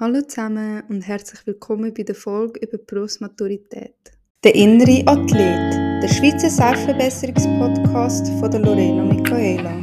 Hallo zusammen und herzlich willkommen bei der Folge über Berufsmaturität. Der innere Athlet, der Schweizer Selbstverbesserungspodcast von der Lorena Michaela.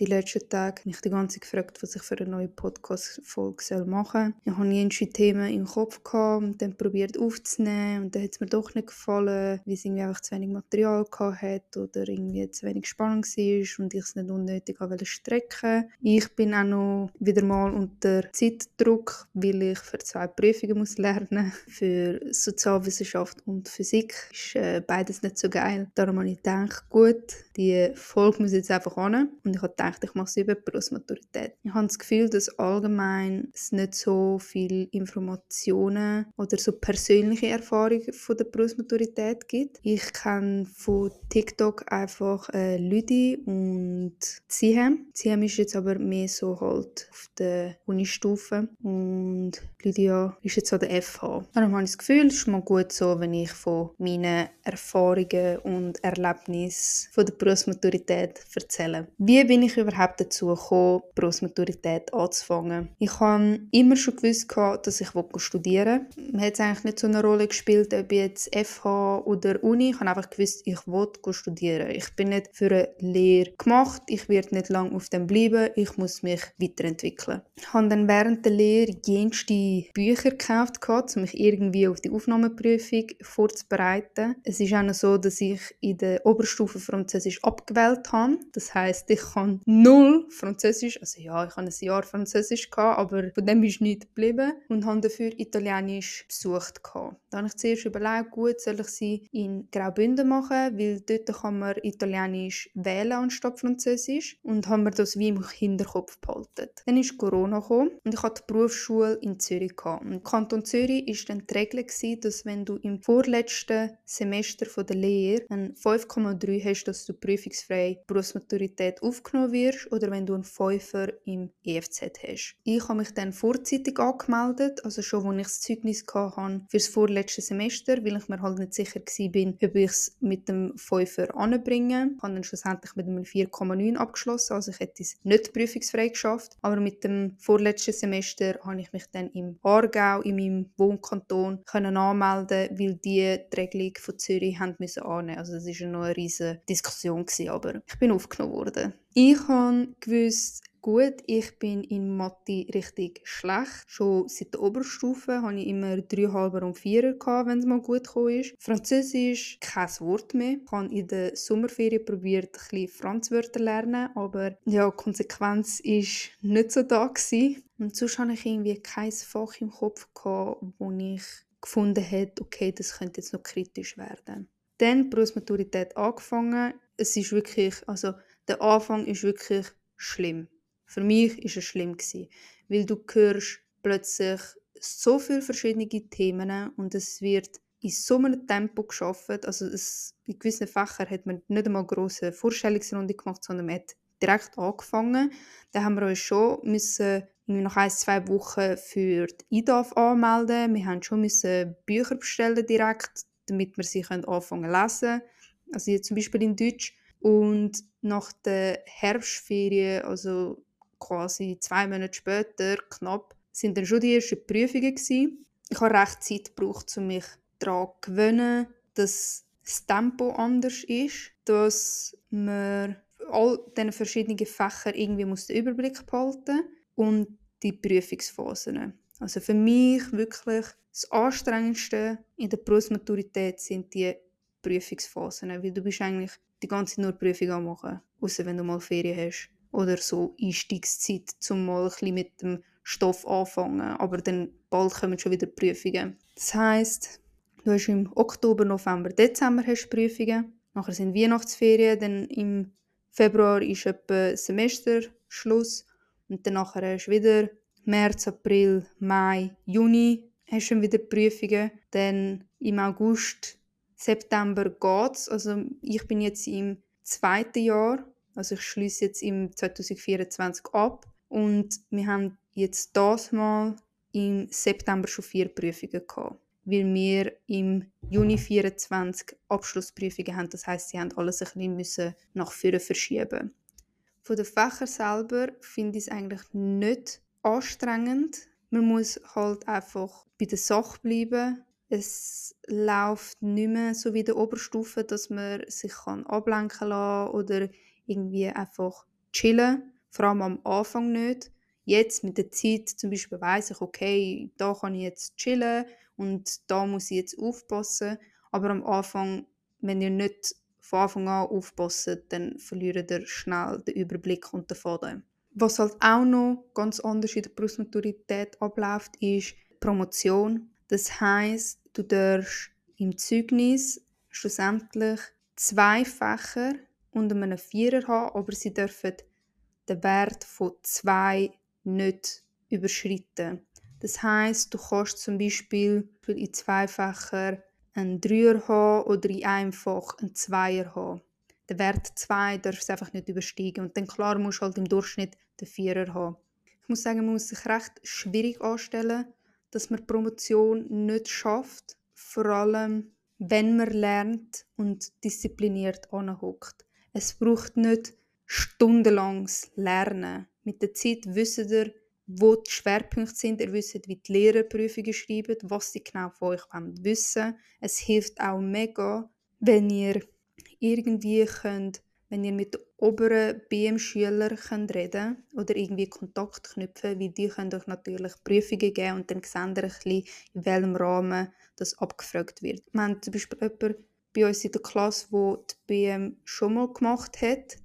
Die letzten Tage mich die ganze Zeit gefragt, was ich für eine neue Podcast-Folge machen soll. Ich hatte jüngste Themen im Kopf gehabt und dann probiert aufzunehmen und dann hat es mir doch nicht gefallen, weil es irgendwie einfach zu wenig Material hatte oder irgendwie zu wenig spannend war und ich es nicht unnötig strecken Ich bin auch noch wieder mal unter Zeitdruck, weil ich für zwei Prüfungen muss lernen für Sozialwissenschaft und Physik. Ist äh, beides nicht so geil. Darum habe ich gedacht, gut, die Folge muss jetzt einfach an und ich gedacht, ich mache es über Berufsmaturität. Ich habe das Gefühl, dass allgemein es nicht so viele Informationen oder so persönliche Erfahrungen von der Berufsmaturität gibt. Ich kenne von TikTok einfach äh, Lüdi und Zihem. Zihem ist jetzt aber mehr so halt auf der Unistufe und Lydia ist jetzt an der FH. Darum habe ich das Gefühl, es ist mal gut so, wenn ich von meinen Erfahrungen und Erlebnissen von der Berufsmaturität erzähle. Wie bin ich überhaupt dazu gekommen, Berufsmaturität anzufangen? Ich habe immer schon gewusst, dass ich studieren will. Mir hat es eigentlich nicht so eine Rolle gespielt, ob jetzt FH oder Uni. Ich habe einfach gewusst, ich will studieren. Ich bin nicht für eine Lehre gemacht. Ich werde nicht lange auf dem bleiben. Ich muss mich weiterentwickeln. Ich habe dann während der Lehre jenste Bücher gekauft, um mich irgendwie auf die Aufnahmeprüfung vorzubereiten. Es ist auch noch so, dass ich in der Oberstufe Französisch abgewählt habe. Das heißt, ich kann null Französisch, also ja, ich habe ein Jahr Französisch gehabt, aber von dem ist nicht geblieben und habe dafür Italienisch besucht gehabt. Da habe ich zuerst überlegt, gut, soll ich sie in Graubünden machen, weil dort kann man Italienisch wählen anstatt Französisch und haben mir das wie im Hinterkopf behalten. Dann ist Corona gekommen und ich hatte die Berufsschule in Zürich gehabt. Im Kanton Zürich war dann die Regel, dass wenn du im vorletzten Semester der Lehre ein 5,3 hast, dass du prüfungsfrei Berufsmaturität aufgenommen wirst oder wenn du einen Fünfer im EFZ hast. Ich habe mich dann vorzeitig angemeldet, also schon, als ich das Zeugnis hatte für das vorletzte Semester, weil ich mir halt nicht sicher war, ob ich es mit dem Fünfer anbringe. Ich habe dann schlussendlich mit einem 4,9 abgeschlossen, also ich hätte es nicht prüfungsfrei geschafft, aber mit dem vorletzten Semester habe ich mich dann im Aargau, in meinem Wohnkanton, können anmelden, weil die die Regelung von Zürich haben müssen annehmen. Also das war noch eine riesige Diskussion aber ich bin aufgenommen worden. Ich habe gewusst, gut, ich bin in Mathe richtig schlecht. Schon seit der Oberstufe hatte ich immer 3,5 und 4 wenn es mal gut gekommen ist. Französisch kein Wort mehr. Ich habe in der Sommerferien probiert, ein bisschen Franzwörter lernen, aber ja, die Konsequenz war nicht so da. Und sonst hatte ich irgendwie kein Fach im Kopf, wo ich gefunden habe, okay, das könnte jetzt noch kritisch werden. Dann die Berufsmaturität angefangen. Es ist wirklich, also der Anfang ist wirklich schlimm. Für mich ist es schlimm gewesen, weil du hörst plötzlich so viele verschiedene Themen und es wird in so einem Tempo geschaffen. Also es, in gewissen Fächern hat man nicht einmal grosse Vorstellungsrunde gemacht, sondern man hat direkt angefangen. Da haben wir uns schon müssen nach ein, zwei Wochen für die IDAF anmelden. Wir haben schon müssen Bücher bestellen direkt, damit wir sie anfangen zu lesen. Also jetzt zum Beispiel in Deutsch. Und nach der Herbstferien, also quasi zwei Monate später, knapp, sind dann schon die ersten Prüfungen gewesen. Ich habe recht Zeit gebraucht, um mich daran zu gewöhnen, dass das Tempo anders ist, dass man all diesen verschiedenen Fächern irgendwie muss den Überblick behalten und die Prüfungsphasen. Also für mich wirklich das Anstrengendste in der Berufsmaturität sind die Prüfungsphasen, weil du bist eigentlich die ganze Zeit nur Prüfungen machen, außer wenn du mal Ferien hast oder so Einstiegszeit, um mal ein bisschen mit dem Stoff anfangen. Aber dann bald kommen schon wieder Prüfungen. Das heißt, du hast im Oktober, November, Dezember hast Prüfungen. Nachher sind Weihnachtsferien, dann im Februar ist etwa Semesterschluss und dann nachher hast du wieder März, April, Mai, Juni hast du wieder Prüfungen. Dann im August, September geht's. Also ich bin jetzt im zweiten Jahr also ich schließe jetzt im 2024 ab und wir haben jetzt das mal im September schon vier Prüfungen gehabt, weil wir im Juni 24 Abschlussprüfungen haben. Das heißt, sie haben alles ein bisschen müssen nach vorne verschieben. Von den Fächern selber finde ich es eigentlich nicht anstrengend. Man muss halt einfach bei der Sache bleiben. Es läuft nicht mehr so wie der Oberstufe, dass man sich kann ablenken kann oder irgendwie einfach chillen. Vor allem am Anfang nicht. Jetzt mit der Zeit zum Beispiel weiss ich, okay, da kann ich jetzt chillen und da muss ich jetzt aufpassen. Aber am Anfang, wenn ihr nicht von Anfang an aufpassen, dann verliert ihr schnell den Überblick und den Faden. Was halt auch noch ganz anders in der Berufsmaturität abläuft, ist Promotion. Das heißt, du darfst im Zeugnis schlussendlich zwei Fächer unter einem Vierer haben, aber sie dürfen den Wert von zwei nicht überschreiten. Das heißt, du kannst zum Beispiel in zwei Fächern einen Dreier haben oder in einem Fach einen Zweier haben. Der Wert 2 darf es einfach nicht übersteigen und dann klar musst du halt im Durchschnitt den Vierer haben. Ich muss sagen, man muss sich recht schwierig anstellen, dass man Promotion nicht schafft, vor allem wenn man lernt und diszipliniert anhockt. Es braucht nicht stundenlanges Lernen. Mit der Zeit wisst ihr, wo die Schwerpunkte sind. Ihr wisst, wie die Lehrerprüfungen schreiben, was sie genau von euch wissen Es hilft auch mega, wenn ihr irgendwie könnt, wenn ihr mit oberen BM-Schülern reden oder irgendwie Kontakt knüpfen, weil die können euch natürlich Prüfungen geben und dann sehen ihr ein bisschen, in welchem Rahmen das abgefragt wird. Wir haben zum Beispiel jemanden bei uns in der Klasse, der die BM schon mal gemacht hat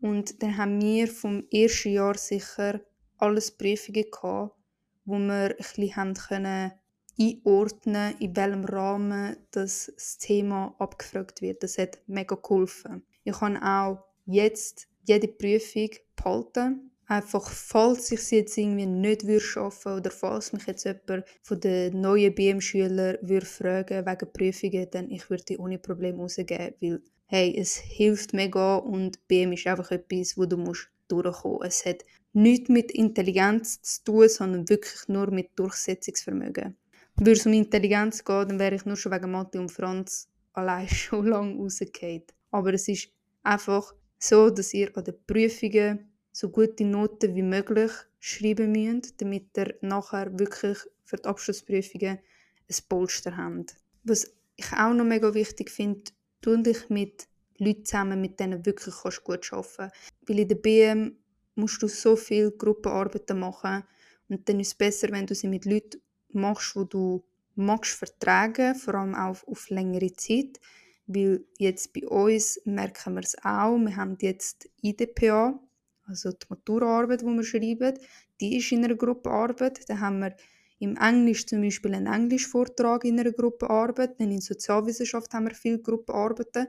und dann haben wir vom ersten Jahr sicher alles Prüfungen gehabt, wo wir ein bisschen haben können einordnen, in welchem Rahmen das, das Thema abgefragt wird. Das hat mega geholfen. Ich kann auch jetzt jede Prüfung behalten. Einfach, falls ich sie jetzt irgendwie nicht würde oder falls mich jetzt jemand von den neuen BM-Schülern würde fragen wegen Prüfungen, dann ich würde die ohne Problem rausgeben, weil hey, es hilft mega und BM ist einfach etwas, wo du musst durchkommen. Es hat nichts mit Intelligenz zu tun, sondern wirklich nur mit Durchsetzungsvermögen. Würde es um Intelligenz gehen, dann wäre ich nur schon wegen Mathe und Franz allein schon lange rausgefallen. Aber es ist einfach so, dass ihr an den Prüfungen so gute Noten wie möglich schreiben müsst, damit ihr nachher wirklich für die Abschlussprüfungen ein Polster habt. Was ich auch noch mega wichtig finde, tu dich mit Leuten zusammen, mit denen wirklich kannst gut arbeiten kannst. Weil in der BM musst du so viele Gruppenarbeiten machen und dann ist es besser, wenn du sie mit Leuten machst, wo du magst vertragen, vor allem auch auf längere Zeit. Weil jetzt bei uns merken wir es auch, wir haben jetzt IDPA, also die Maturaarbeit, die wir schreiben, die ist in einer Gruppenarbeit. Dann haben wir im Englisch zum Beispiel einen Englischvortrag in einer Gruppenarbeit, dann in Sozialwissenschaft haben wir viele Gruppenarbeiten.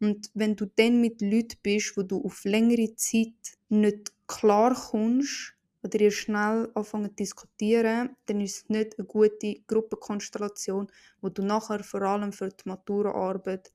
Und wenn du dann mit Leuten bist, wo du auf längere Zeit nicht klar kommst, oder ihr schnell anfangen zu diskutieren, dann ist es nicht eine gute Gruppenkonstellation, wo du nachher vor allem für die Maturaarbeit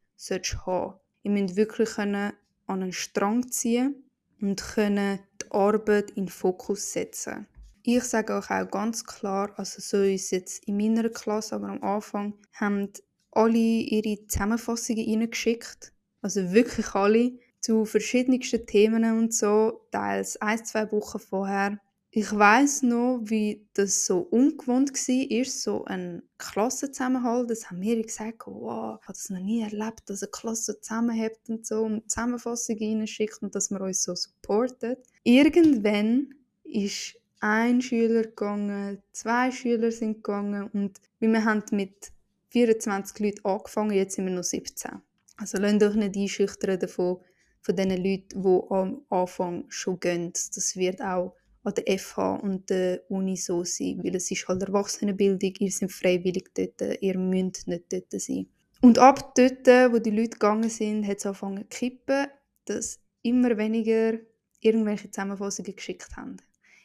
haben. Ihr müsst wirklich an einen Strang ziehen und können die Arbeit in den Fokus setzen. Ich sage euch auch ganz klar, also so ist jetzt in meiner Klasse, aber am Anfang haben alle ihre Zusammenfassungen reingeschickt. Also wirklich alle zu verschiedensten Themen und so, teils ein, zwei Wochen vorher. Ich weiß noch, wie das so ungewohnt war, so ein Klassenzusammenhalt. Das haben wir gesagt, wow, ich habe das noch nie erlebt, dass eine Klasse zusammenhält und so und Zusammenfassungen reinschickt und dass man uns so supportet. Irgendwann ist ein Schüler gegangen, zwei Schüler sind gegangen und wir haben mit 24 Leuten angefangen, jetzt sind wir noch 17. Also lasst euch nicht einschüchtern davon, von den Leuten, die am Anfang schon gehen. Das wird auch an der FH und der Uni so sein, weil es ist halt Erwachsenenbildung, ihr seid freiwillig dort, ihr müsst nicht dort sein. Und ab dort, wo die Leute gegangen sind, hat es angefangen zu kippen, dass immer weniger irgendwelche Zusammenfassungen geschickt haben.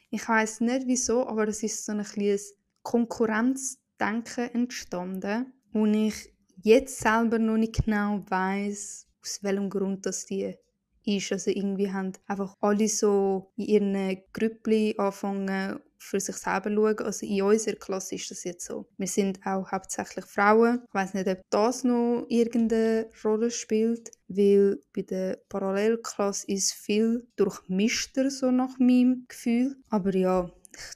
Ich weiß nicht wieso, aber es ist so ein kleines Konkurrenzdenken entstanden, wo ich jetzt selber noch nicht genau weiß, aus welchem Grund das die ist. Also irgendwie haben einfach alle so in ihren Grüppli anfangen, für sich selber schauen. Also in unserer Klasse ist das jetzt so. Wir sind auch hauptsächlich Frauen. Ich weiß nicht, ob das noch irgendeine Rolle spielt, weil bei der Parallelklasse ist viel durchmischter, so nach meinem Gefühl. Aber ja,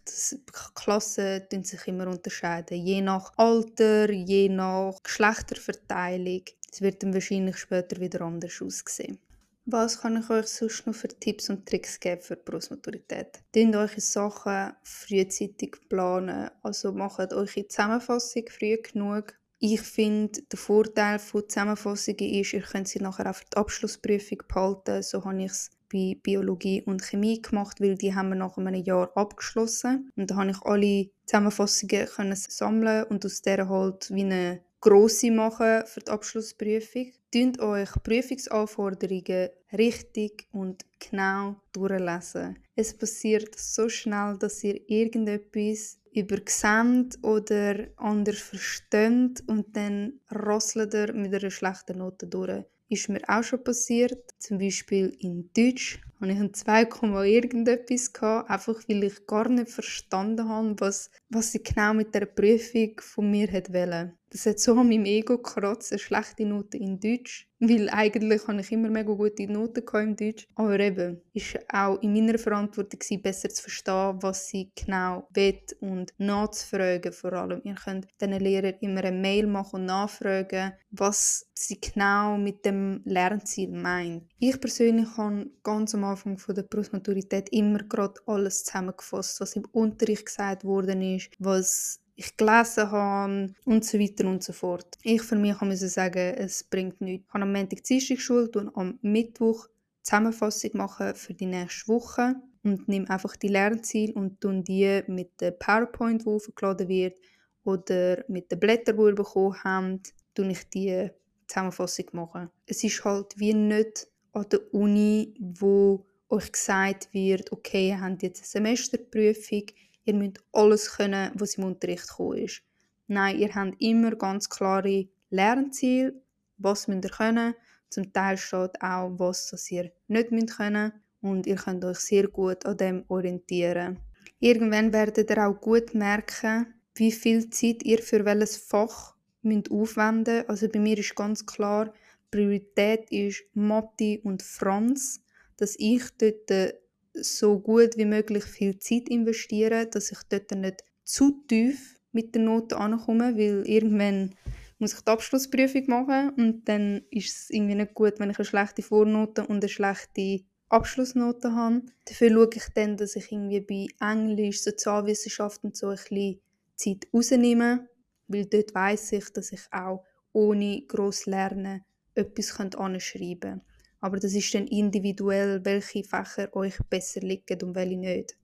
das, Klassen unterscheiden sich immer unterscheiden, je nach Alter, je nach Geschlechterverteilung. Es wird dann wahrscheinlich später wieder anders aussehen. Was kann ich euch sonst noch für Tipps und Tricks geben für die Berufsmaturität? Planet eure Sachen frühzeitig planen. Also macht eure Zusammenfassung früh genug. Ich finde, der Vorteil von Zusammenfassungen ist, ihr könnt sie nachher auch für die Abschlussprüfung behalten. So habe ich es bei Biologie und Chemie gemacht, weil die haben wir nach einem Jahr abgeschlossen. Und da habe ich alle Zusammenfassungen können sammeln und aus der halt wie eine grosse machen für die Abschlussprüfung. Tönt euch Prüfungsanforderungen richtig und genau durchlesen. Es passiert so schnell, dass ihr irgendetwas überseht oder anders versteht und dann rasselt ihr mit einer schlechten Note durch. Ist mir auch schon passiert, zum Beispiel in Deutsch habe ich ein 2, irgendetwas einfach weil ich gar nicht verstanden habe, was, was sie genau mit der Prüfung von mir wollte. Das hat so an meinem Ego gekratzt, eine schlechte Note in Deutsch. Weil eigentlich hatte ich immer mega gute Noten im Deutsch. Aber eben, ist auch in meiner Verantwortung besser zu verstehen, was sie genau will und nachzufragen vor allem. Ihr könnt diesen Lehrern immer eine Mail machen und nachfragen, was sie genau mit dem Lernziel meint. Ich persönlich habe ganz am Anfang von der Berufsmaturität immer gerade alles zusammengefasst, was im Unterricht gesagt worden ist, was ich gelesen habe und so weiter und so fort. Ich für mich muss sagen, es bringt nichts. Ich habe am Montag Dienstag Schule und am Mittwoch Zusammenfassung machen für die nächste Woche und nehme einfach die Lernziele und tun die mit der PowerPoint, die aufgeladen wird, oder mit den Blättern, die ihr bekommen habt, tun ich die Zusammenfassung machen. Es ist halt wie nicht an der Uni, wo euch gesagt wird, okay, ihr habt jetzt eine Semesterprüfung, ihr müsst alles können, was im Unterricht gekommen ist. Nein, ihr habt immer ganz klare Lernziele, was müsst ihr können. Zum Teil steht auch, was das ihr nicht müsst können und ihr könnt euch sehr gut an dem orientieren. Irgendwann werdet ihr auch gut merken, wie viel Zeit ihr für welches Fach müsst aufwenden. Also bei mir ist ganz klar, Priorität ist Mathe und Franz, dass ich dort so gut wie möglich viel Zeit investieren, dass ich dort nicht zu tief mit den Noten ankomme, weil irgendwann muss ich die Abschlussprüfung machen und dann ist es irgendwie nicht gut, wenn ich eine schlechte Vornote und eine schlechte Abschlussnote habe. Dafür schaue ich dann, dass ich irgendwie bei Englisch, Sozialwissenschaften so ein bisschen Zeit rausnehme, weil dort weiß ich, dass ich auch ohne gross Lernen etwas anschreiben kann. Aber das ist dann individuell, welche Fächer euch besser liegen und welche nicht.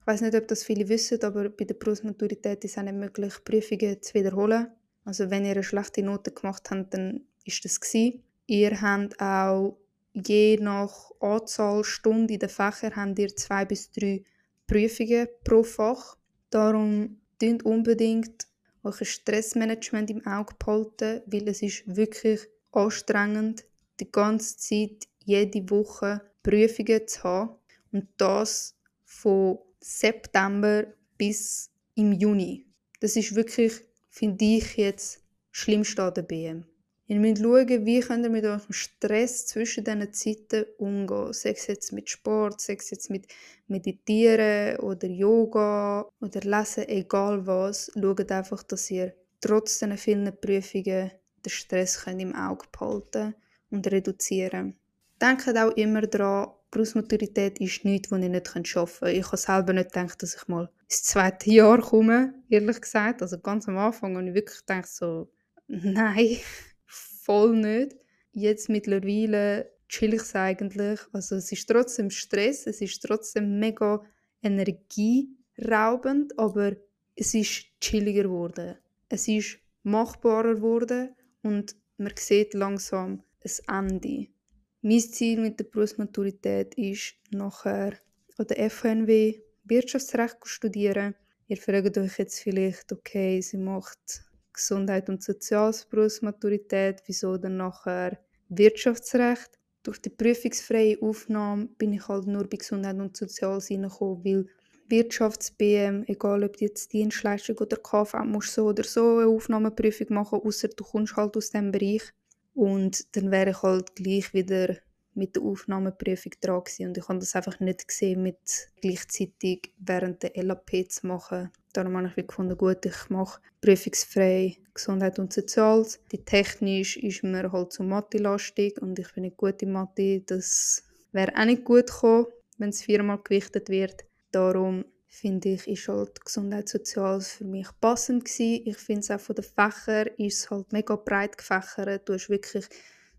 Ich weiß nicht, ob das viele wissen, aber bei der Berufsmaturität ist es auch nicht möglich, Prüfungen zu wiederholen. Also wenn ihr eine schlechte Note gemacht habt, dann ist das gewesen. Ihr habt auch je nach Anzahl Stunden in den Fächern habt ihr zwei bis drei Prüfungen pro Fach. Darum dünnt unbedingt euer Stressmanagement im Auge behalten, weil es ist wirklich anstrengend, die ganze Zeit, jede Woche Prüfungen zu haben. Und das von September bis im Juni. Das ist wirklich, finde ich, jetzt schlimmste an der BM. Ihr müsst schauen, wie könnt ihr mit eurem Stress zwischen diesen Zeiten umgehen. Sei es jetzt mit Sport, sei es jetzt mit Meditieren oder Yoga oder Lesen, egal was. Schaut einfach, dass ihr trotz diesen vielen Prüfungen den Stress könnt im Auge behalten könnt und reduzieren. Denkt auch immer daran, Berufsmaturität ist nichts, was ihr nicht arbeiten könnt. Ich habe selber nicht gedacht, dass ich mal ins zweite Jahr komme, ehrlich gesagt. Also ganz am Anfang habe ich wirklich gedacht so, nein, voll nicht. Jetzt mittlerweile chill ich es eigentlich. Also es ist trotzdem Stress, es ist trotzdem mega energieraubend, aber es ist chilliger geworden. Es ist machbarer geworden und man sieht langsam, ein Ende. Mein Ziel mit der Berufsmaturität ist, nachher an der FHNW Wirtschaftsrecht zu studieren. Ihr fragt euch jetzt vielleicht, okay, sie macht Gesundheit und Soziales Berufsmaturität, wieso dann nachher Wirtschaftsrecht? Durch die prüfungsfreie Aufnahme bin ich halt nur bei Gesundheit und Soziales reingekommen, weil Wirtschafts-BM, egal ob jetzt Dienstleistung oder KV, musst so oder so eine Aufnahmeprüfung machen, außer du kommst halt aus diesem Bereich. Und dann wäre ich halt gleich wieder mit der Aufnahmeprüfung dran gewesen. und ich habe das einfach nicht gesehen, mit gleichzeitig während der LAP zu machen. Darum habe ich gefunden, gut, ich mache prüfungsfrei Gesundheit und Soziales. Die technisch ist mir halt zu Mathe-lastig und ich bin nicht gut in Mathe. Das wäre auch nicht gut gekommen, wenn es viermal gewichtet wird. Darum finde ich, ist halt Gesundheit Soziales für mich passend gewesen. Ich finde es auch von den Fächern ist halt mega breit gefächert. Du hast wirklich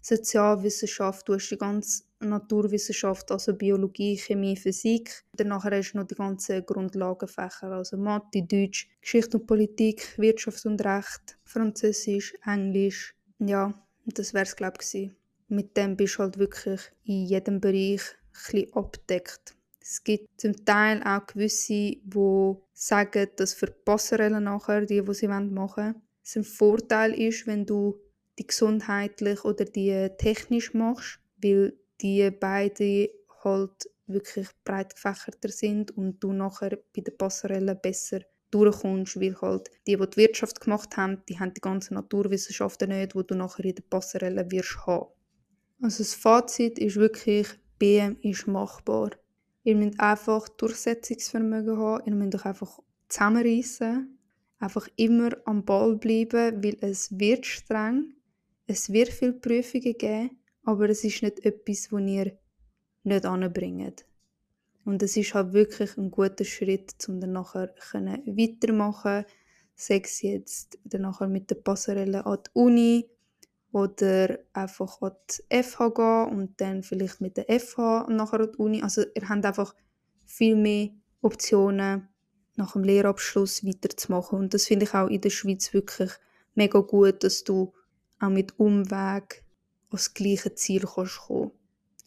Sozialwissenschaft, du hast die ganze Naturwissenschaft, also Biologie, Chemie, Physik. Danach hast du noch die ganzen Grundlagenfächer, also Mathe, Deutsch, Geschichte und Politik, Wirtschaft und Recht, Französisch, Englisch. Ja, das wäre es, glaube ich. Mit dem bist du halt wirklich in jedem Bereich ein bisschen abdeckt. Es gibt zum Teil auch gewisse, die sagen, dass für Passerellen nachher, die, die sie machen wollen, es ein Vorteil ist, wenn du die gesundheitlich oder die technisch machst, weil die beide halt wirklich breit gefächerter sind und du nachher bei der Passerelle besser durchkommst, weil halt die, die die Wirtschaft gemacht haben, die haben die ganzen Naturwissenschaften nicht, wo du nachher in der Passerelle wirst haben. Also das Fazit ist wirklich, BM ist machbar. Ihr müsst einfach Durchsetzungsvermögen haben, ihr müsst euch einfach zusammenreißen, einfach immer am Ball bleiben, weil es wird streng, es wird viele Prüfungen geben, aber es ist nicht etwas, das ihr nicht anbringt. Und es ist halt wirklich ein guter Schritt, um dann nachher weitermachen. Sei es jetzt dann nachher mit der Passerelle an die Uni oder einfach an die FH gehen und dann vielleicht mit der FH nachher an die Uni. Also ihr habt einfach viel mehr Optionen, nach dem Lehrabschluss weiterzumachen. Und das finde ich auch in der Schweiz wirklich mega gut, dass du auch mit Umweg ans gleiche Ziel kannst kommen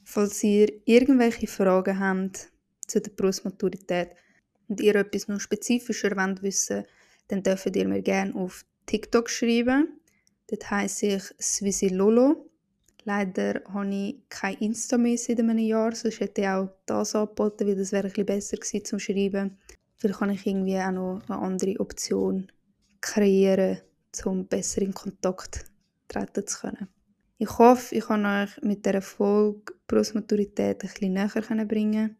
Falls ihr irgendwelche Fragen habt zu der Berufsmaturität und ihr etwas noch spezifischer wollt wissen dann dürft ihr mir gerne auf TikTok schreiben. Dort heisse ich Swissy Lolo. Leider habe ich kein Insta mehr seit einem Jahr, sonst hätte ich auch das angeboten, weil das wäre ein besser gewesen zum Schreiben. Vielleicht kann ich irgendwie auch noch eine andere Option kreieren, um besser in Kontakt treten zu können. Ich hoffe, ich kann euch mit der Folge Berufsmaturität ein bisschen näher bringen,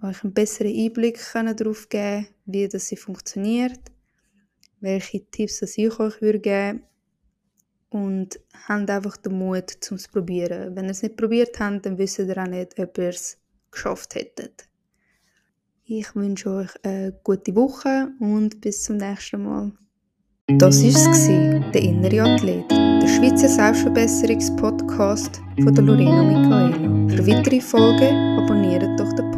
euch einen besseren Einblick darauf geben, wie das sie funktioniert, welche Tipps ich euch geben würde und habt einfach den Mut, es zu probieren. Wenn ihr es nicht probiert habt, dann wisst ihr auch nicht, ob ihr es geschafft hättet. Ich wünsche euch eine gute Woche und bis zum nächsten Mal. Das war es, der innere Athlet, der Schweizer Selbstverbesserungspodcast von der Lorena Michaela. Für weitere Folgen abonniert doch den